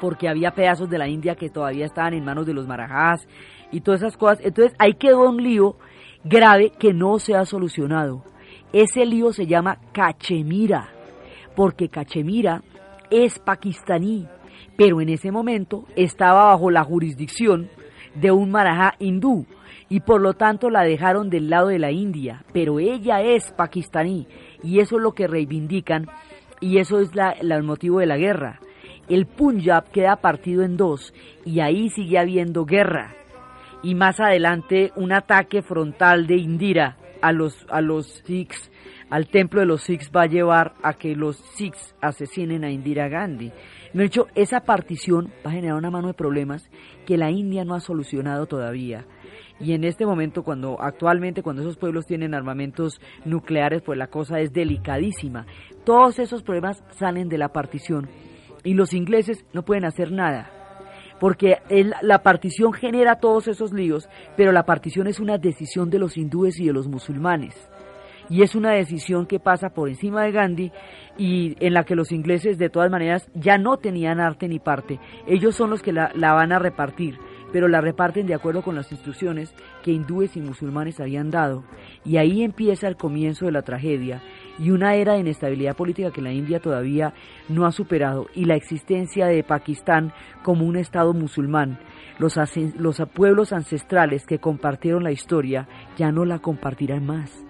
porque había pedazos de la India que todavía estaban en manos de los marajás y todas esas cosas. Entonces ahí quedó un lío grave que no se ha solucionado. Ese lío se llama Cachemira, porque Cachemira es pakistaní pero en ese momento estaba bajo la jurisdicción de un marajá hindú y por lo tanto la dejaron del lado de la India, pero ella es pakistaní Y eso es lo que reivindican y eso es el motivo de la guerra. El Punjab queda partido en dos y ahí sigue habiendo guerra. Y más adelante un ataque frontal de Indira a los, a los Sikhs, al templo de los Sikhs va a llevar a que los Sikhs asesinen a Indira Gandhi. De hecho, esa partición va a generar una mano de problemas que la India no ha solucionado todavía. Y en este momento, cuando actualmente, cuando esos pueblos tienen armamentos nucleares, pues la cosa es delicadísima. Todos esos problemas salen de la partición y los ingleses no pueden hacer nada. Porque la partición genera todos esos líos, pero la partición es una decisión de los hindúes y de los musulmanes y es una decisión que pasa por encima de Gandhi y en la que los ingleses de todas maneras ya no tenían arte ni parte. Ellos son los que la, van a repartir pero la reparten de acuerdo con las instrucciones que hindúes y musulmanes habían dado. Y ahí empieza el comienzo de la tragedia y una era de inestabilidad política que la India todavía no ha superado y la existencia de Pakistán como un Estado musulmán. Los, los pueblos ancestrales que compartieron la historia ya no la compartirán más.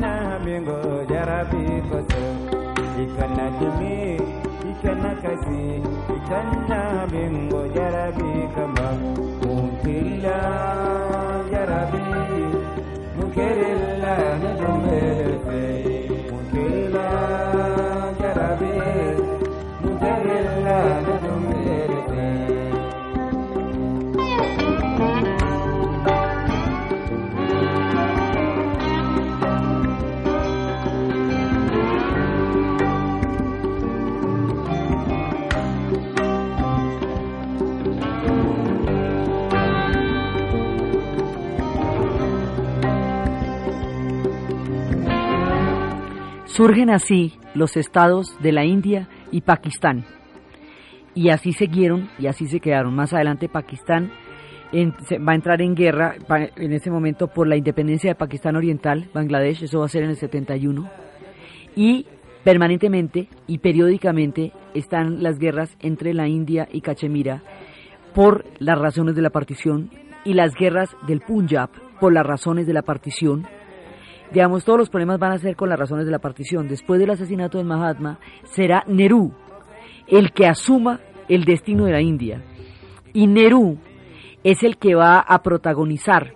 na bingo jarabi koso ikana jimi ikana kasi ikana bingo jarabi Surgen así los estados de la India y Pakistán. Y así siguieron y así se quedaron. Más adelante Pakistán va a entrar en guerra en ese momento por la independencia de Pakistán Oriental, Bangladesh, eso va a ser en el 71. Y permanentemente y periódicamente están las guerras entre la India y Cachemira por las razones de la partición y las guerras del Punjab por las razones de la partición Digamos, todos los problemas van a ser con las razones de la partición. Después del asesinato de Mahatma, será Nehru el que asuma el destino de la India. Y Nehru es el que va a protagonizar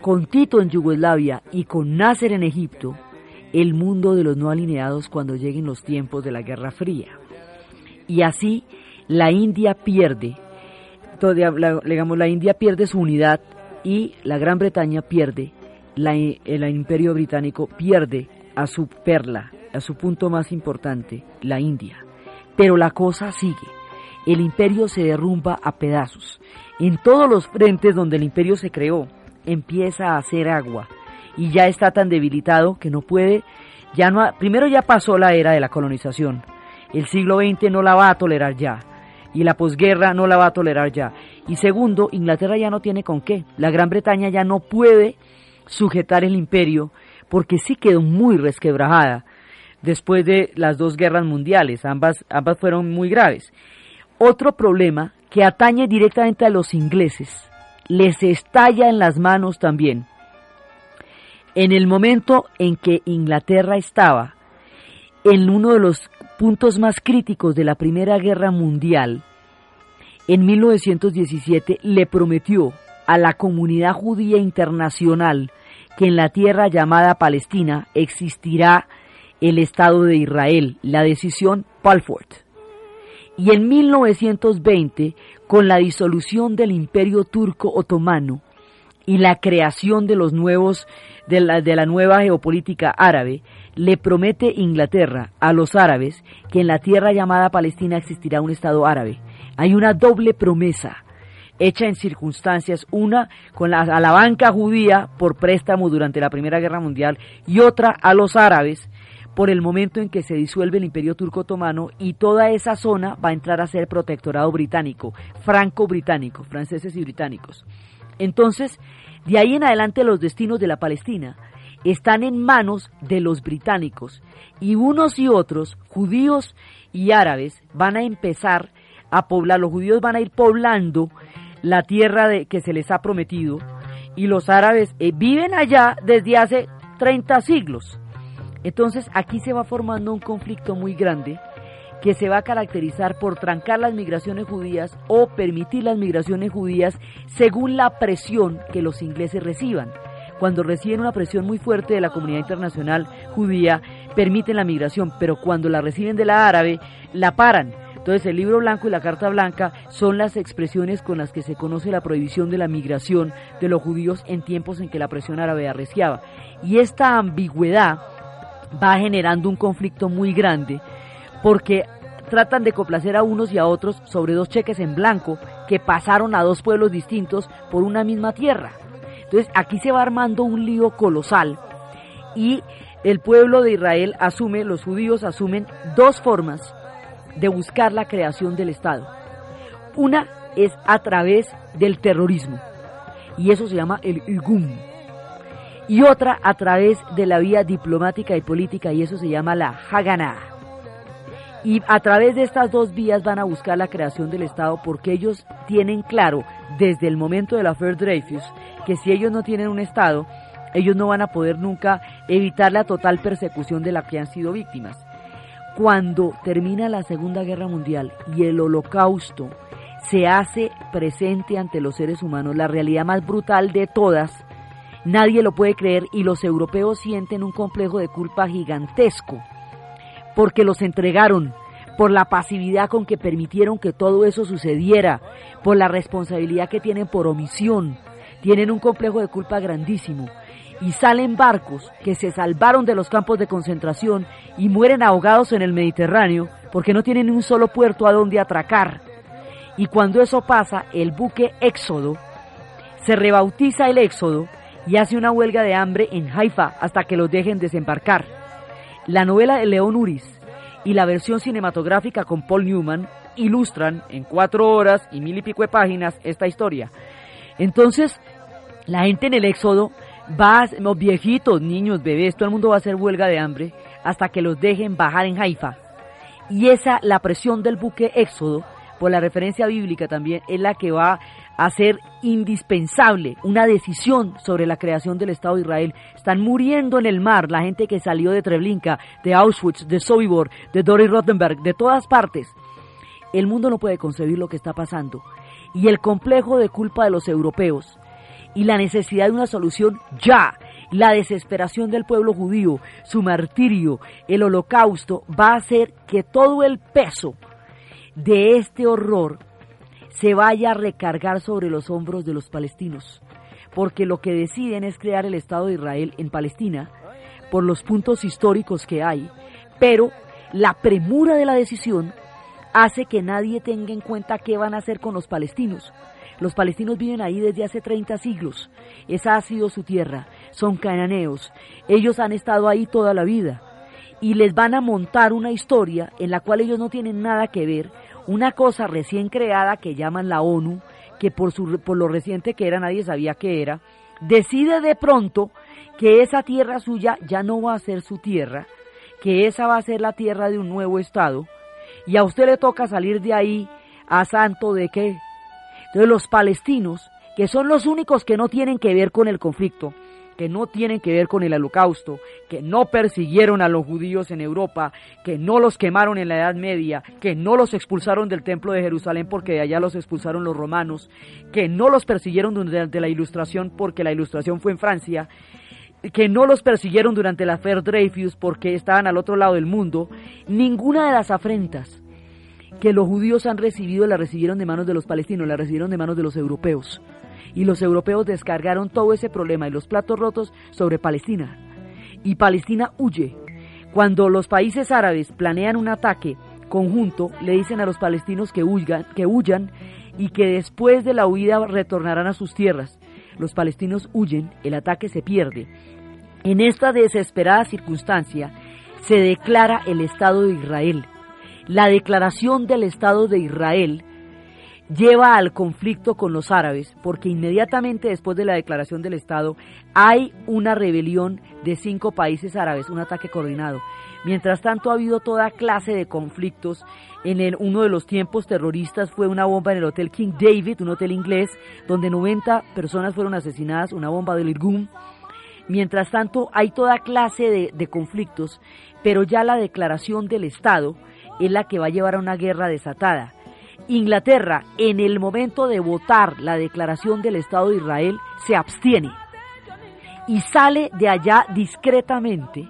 con Tito en Yugoslavia y con Nasser en Egipto el mundo de los no alineados cuando lleguen los tiempos de la Guerra Fría. Y así la India pierde, digamos, la India pierde su unidad y la Gran Bretaña pierde el imperio británico pierde a su perla, a su punto más importante, la India. Pero la cosa sigue. El imperio se derrumba a pedazos. En todos los frentes donde el imperio se creó, empieza a hacer agua y ya está tan debilitado que no puede, ya no, primero ya pasó la era de la colonización. El siglo XX no la va a tolerar ya y la posguerra no la va a tolerar ya. Y segundo, Inglaterra ya no tiene con qué. La Gran Bretaña ya no puede sujetar el imperio porque sí quedó muy resquebrajada después de las dos guerras mundiales. Ambas, ambas fueron muy graves. Otro problema que atañe directamente a los ingleses, les estalla en las manos también. En el momento en que Inglaterra estaba en uno de los puntos más críticos de la Primera Guerra Mundial, en 1917 le prometió a la comunidad judía internacional que en la tierra llamada Palestina existirá el Estado de Israel, la decisión Palford. Y en 1920, con la disolución del Imperio Turco Otomano y la creación de los nuevos de la, de la nueva geopolítica árabe, le promete Inglaterra a los árabes que en la tierra llamada Palestina existirá un Estado árabe. Hay una doble promesa hecha en circunstancias, una con la, a la banca judía por préstamo durante la Primera Guerra Mundial y otra a los árabes por el momento en que se disuelve el Imperio Turco Otomano y toda esa zona va a entrar a ser protectorado británico, franco-británico, franceses y británicos. Entonces, de ahí en adelante los destinos de la Palestina están en manos de los británicos y unos y otros, judíos y árabes, van a empezar a poblar, los judíos van a ir poblando la tierra de, que se les ha prometido y los árabes eh, viven allá desde hace 30 siglos. Entonces aquí se va formando un conflicto muy grande que se va a caracterizar por trancar las migraciones judías o permitir las migraciones judías según la presión que los ingleses reciban. Cuando reciben una presión muy fuerte de la comunidad internacional judía, permiten la migración, pero cuando la reciben de la árabe, la paran entonces el libro blanco y la carta blanca son las expresiones con las que se conoce la prohibición de la migración de los judíos en tiempos en que la presión árabe arreciaba. Y esta ambigüedad va generando un conflicto muy grande porque tratan de complacer a unos y a otros sobre dos cheques en blanco que pasaron a dos pueblos distintos por una misma tierra. Entonces aquí se va armando un lío colosal y el pueblo de Israel asume, los judíos asumen dos formas de buscar la creación del Estado. Una es a través del terrorismo, y eso se llama el IGUM. Y otra a través de la vía diplomática y política, y eso se llama la Haganah. Y a través de estas dos vías van a buscar la creación del Estado porque ellos tienen claro desde el momento de la Fair Dreyfus que si ellos no tienen un Estado, ellos no van a poder nunca evitar la total persecución de la que han sido víctimas cuando termina la Segunda Guerra Mundial y el holocausto se hace presente ante los seres humanos, la realidad más brutal de todas, nadie lo puede creer y los europeos sienten un complejo de culpa gigantesco porque los entregaron, por la pasividad con que permitieron que todo eso sucediera, por la responsabilidad que tienen por omisión, tienen un complejo de culpa grandísimo y salen barcos que se salvaron de los campos de concentración y mueren ahogados en el Mediterráneo porque no tienen un solo puerto a donde atracar. Y cuando eso pasa, el buque Éxodo se rebautiza el Éxodo y hace una huelga de hambre en Haifa hasta que los dejen desembarcar. La novela de León Uris y la versión cinematográfica con Paul Newman ilustran en cuatro horas y mil y pico de páginas esta historia. Entonces, la gente en el Éxodo Vas, los viejitos, niños, bebés, todo el mundo va a hacer huelga de hambre hasta que los dejen bajar en Haifa. Y esa, la presión del buque Éxodo, por la referencia bíblica también, es la que va a hacer indispensable una decisión sobre la creación del Estado de Israel. Están muriendo en el mar la gente que salió de Treblinka, de Auschwitz, de Sobibor, de Dory Rottenberg, de todas partes. El mundo no puede concebir lo que está pasando. Y el complejo de culpa de los europeos y la necesidad de una solución ya. La desesperación del pueblo judío, su martirio, el holocausto, va a hacer que todo el peso de este horror se vaya a recargar sobre los hombros de los palestinos. Porque lo que deciden es crear el Estado de Israel en Palestina, por los puntos históricos que hay, Pero la premura de la decisión hace que nadie tenga en cuenta qué van a hacer con los palestinos. Los palestinos viven ahí desde hace 30 siglos. Esa ha sido su tierra. Son cananeos. Ellos han estado ahí toda la vida. Y les van a montar una historia en la cual ellos no tienen nada que ver. Una cosa recién creada que llaman la ONU, que por, su, por lo reciente que era nadie sabía qué era, decide de pronto que esa tierra suya ya no va a ser su tierra, que esa va a ser la tierra de un nuevo Estado, y a usted le toca salir de ahí a santo de qué. Entonces los palestinos, que son los únicos que no tienen que ver con el conflicto, que no tienen que ver con el holocausto, que no persiguieron a los judíos en Europa, que no los quemaron en la Edad Media, que no los expulsaron del Templo de Jerusalén porque de allá los expulsaron los romanos, que no los persiguieron durante la Ilustración porque la Ilustración fue en Francia, que no los persiguieron durante la Fer Dreyfus porque estaban al otro lado del mundo, ninguna de las afrentas que los judíos han recibido la recibieron de manos de los palestinos, la recibieron de manos de los europeos y los europeos descargaron todo ese problema y los platos rotos sobre Palestina. Y Palestina huye. Cuando los países árabes planean un ataque conjunto, le dicen a los palestinos que huyan, que huyan y que después de la huida retornarán a sus tierras. Los palestinos huyen, el ataque se pierde. En esta desesperada circunstancia se declara el Estado de Israel. La declaración del Estado de Israel lleva al conflicto con los árabes, porque inmediatamente después de la declaración del Estado hay una rebelión de cinco países árabes, un ataque coordinado. Mientras tanto ha habido toda clase de conflictos. En el, uno de los tiempos terroristas fue una bomba en el Hotel King David, un hotel inglés, donde 90 personas fueron asesinadas, una bomba del Irgun. Mientras tanto hay toda clase de, de conflictos, pero ya la declaración del Estado es la que va a llevar a una guerra desatada Inglaterra, en el momento de votar la declaración del Estado de Israel, se abstiene y sale de allá discretamente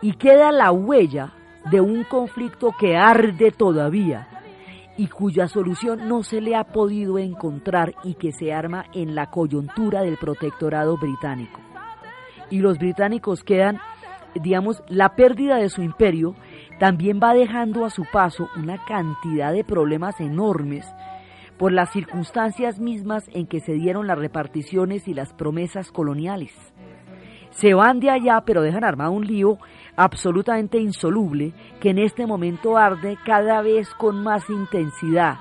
y queda la huella de un conflicto que arde todavía y cuya solución no se le ha podido encontrar y que se arma en la coyuntura del protectorado británico. Y los británicos quedan, digamos, la pérdida de su imperio también va dejando a su paso una cantidad de problemas enormes por las circunstancias mismas en que se dieron las reparticiones y las promesas coloniales. Se van de allá, pero dejan armado un lío absolutamente insoluble que en este momento arde cada vez con más intensidad.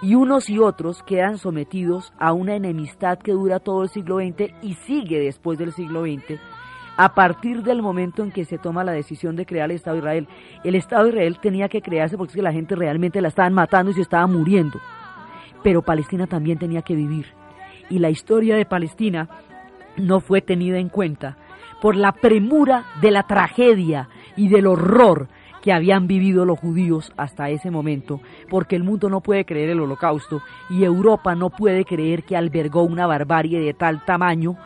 Y unos y otros quedan sometidos a una enemistad que dura todo el siglo XX y sigue después del siglo XX, a partir del momento en que se toma la decisión de crear el Estado de Israel. El Estado de Israel tenía que crearse porque la gente realmente la estaban matando y se estaba muriendo. Pero Palestina también tenía que vivir. Y la historia de Palestina no fue tenida en cuenta por la premura de la tragedia y del horror que habían vivido los judíos hasta ese momento, porque el mundo no puede creer el holocausto y Europa no puede creer que albergó una barbarie de tal tamaño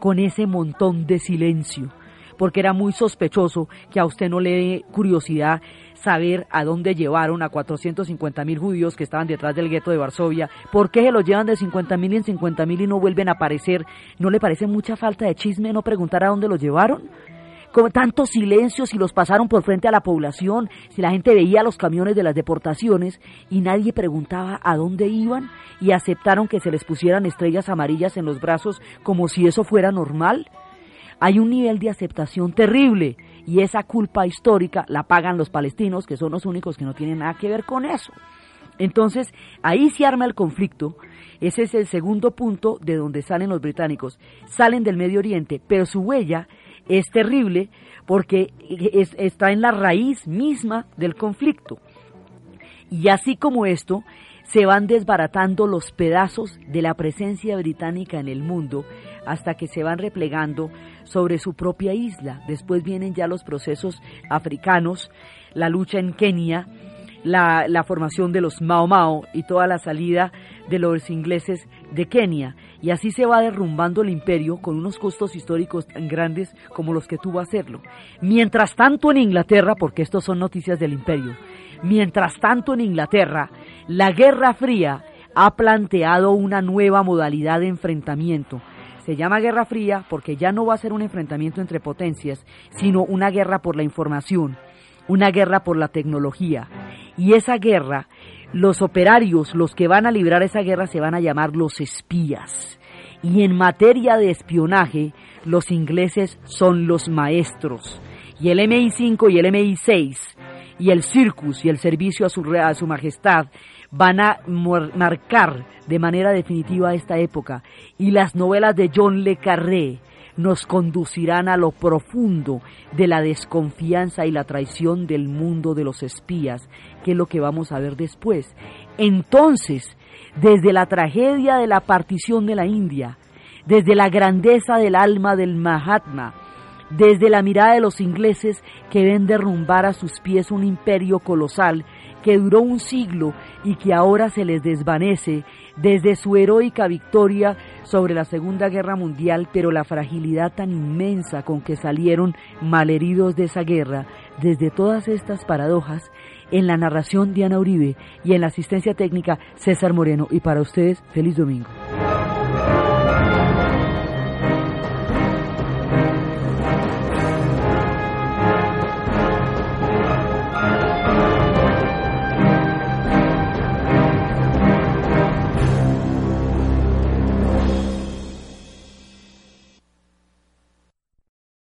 con ese montón de silencio, porque era muy sospechoso que a usted no le dé curiosidad saber a dónde llevaron a 450 mil judíos que estaban detrás del gueto de Varsovia, por qué se los llevan de 50 mil en 50 mil y no vuelven a aparecer, ¿no le parece mucha falta de chisme no preguntar a dónde los llevaron? Con tantos silencios si los pasaron por frente a la población, si la gente veía los camiones de las deportaciones y nadie preguntaba a dónde iban y aceptaron que se les pusieran estrellas amarillas en los brazos como si eso fuera normal. Hay un nivel de aceptación terrible y esa culpa histórica la pagan los palestinos, que son los únicos que no tienen nada que ver con eso. Entonces, ahí se arma el conflicto. Ese es el segundo punto de donde salen los británicos. Salen del Medio Oriente, pero su huella es terrible porque está en la raíz misma del conflicto. Y así como esto, se van desbaratando los pedazos de la presencia británica en el mundo hasta que se van replegando sobre su propia isla. Después vienen ya los procesos africanos, la lucha en Kenia, la, formación de los Mao Mao y toda la salida de los ingleses de Kenia y así se va derrumbando el imperio con unos costos históricos tan grandes como los que tuvo hacerlo. Mientras tanto en Inglaterra, porque estos son noticias del imperio, mientras tanto en Inglaterra, la Guerra Fría ha planteado una nueva modalidad de enfrentamiento. Se llama Guerra Fría porque ya no va a ser un enfrentamiento entre potencias, sino una guerra por la información. una guerra por la tecnología. Y esa guerra, los operarios, los que van a librar esa guerra, se van a llamar los espías. Y en materia de espionaje, los ingleses son los maestros. Y el MI5 y el MI6 y el Circus y el servicio a su, a su majestad van a marcar de manera definitiva esta época. Y las novelas de John Le Carré nos conducirán a lo profundo de la desconfianza y la traición del mundo de los espías, es lo que vamos a ver después. Entonces, desde la tragedia de la partición de la India, desde la grandeza del alma del Mahatma, desde la mirada de los ingleses que ven derrumbar a sus pies un imperio colosal que duró un siglo y que ahora se les desvanece desde su heroica victoria sobre la Segunda Guerra Mundial, pero la fragilidad tan inmensa con que salieron malheridos de esa guerra, desde todas estas paradojas, en la narración Diana Uribe y en la asistencia técnica César Moreno. Y para ustedes, feliz domingo.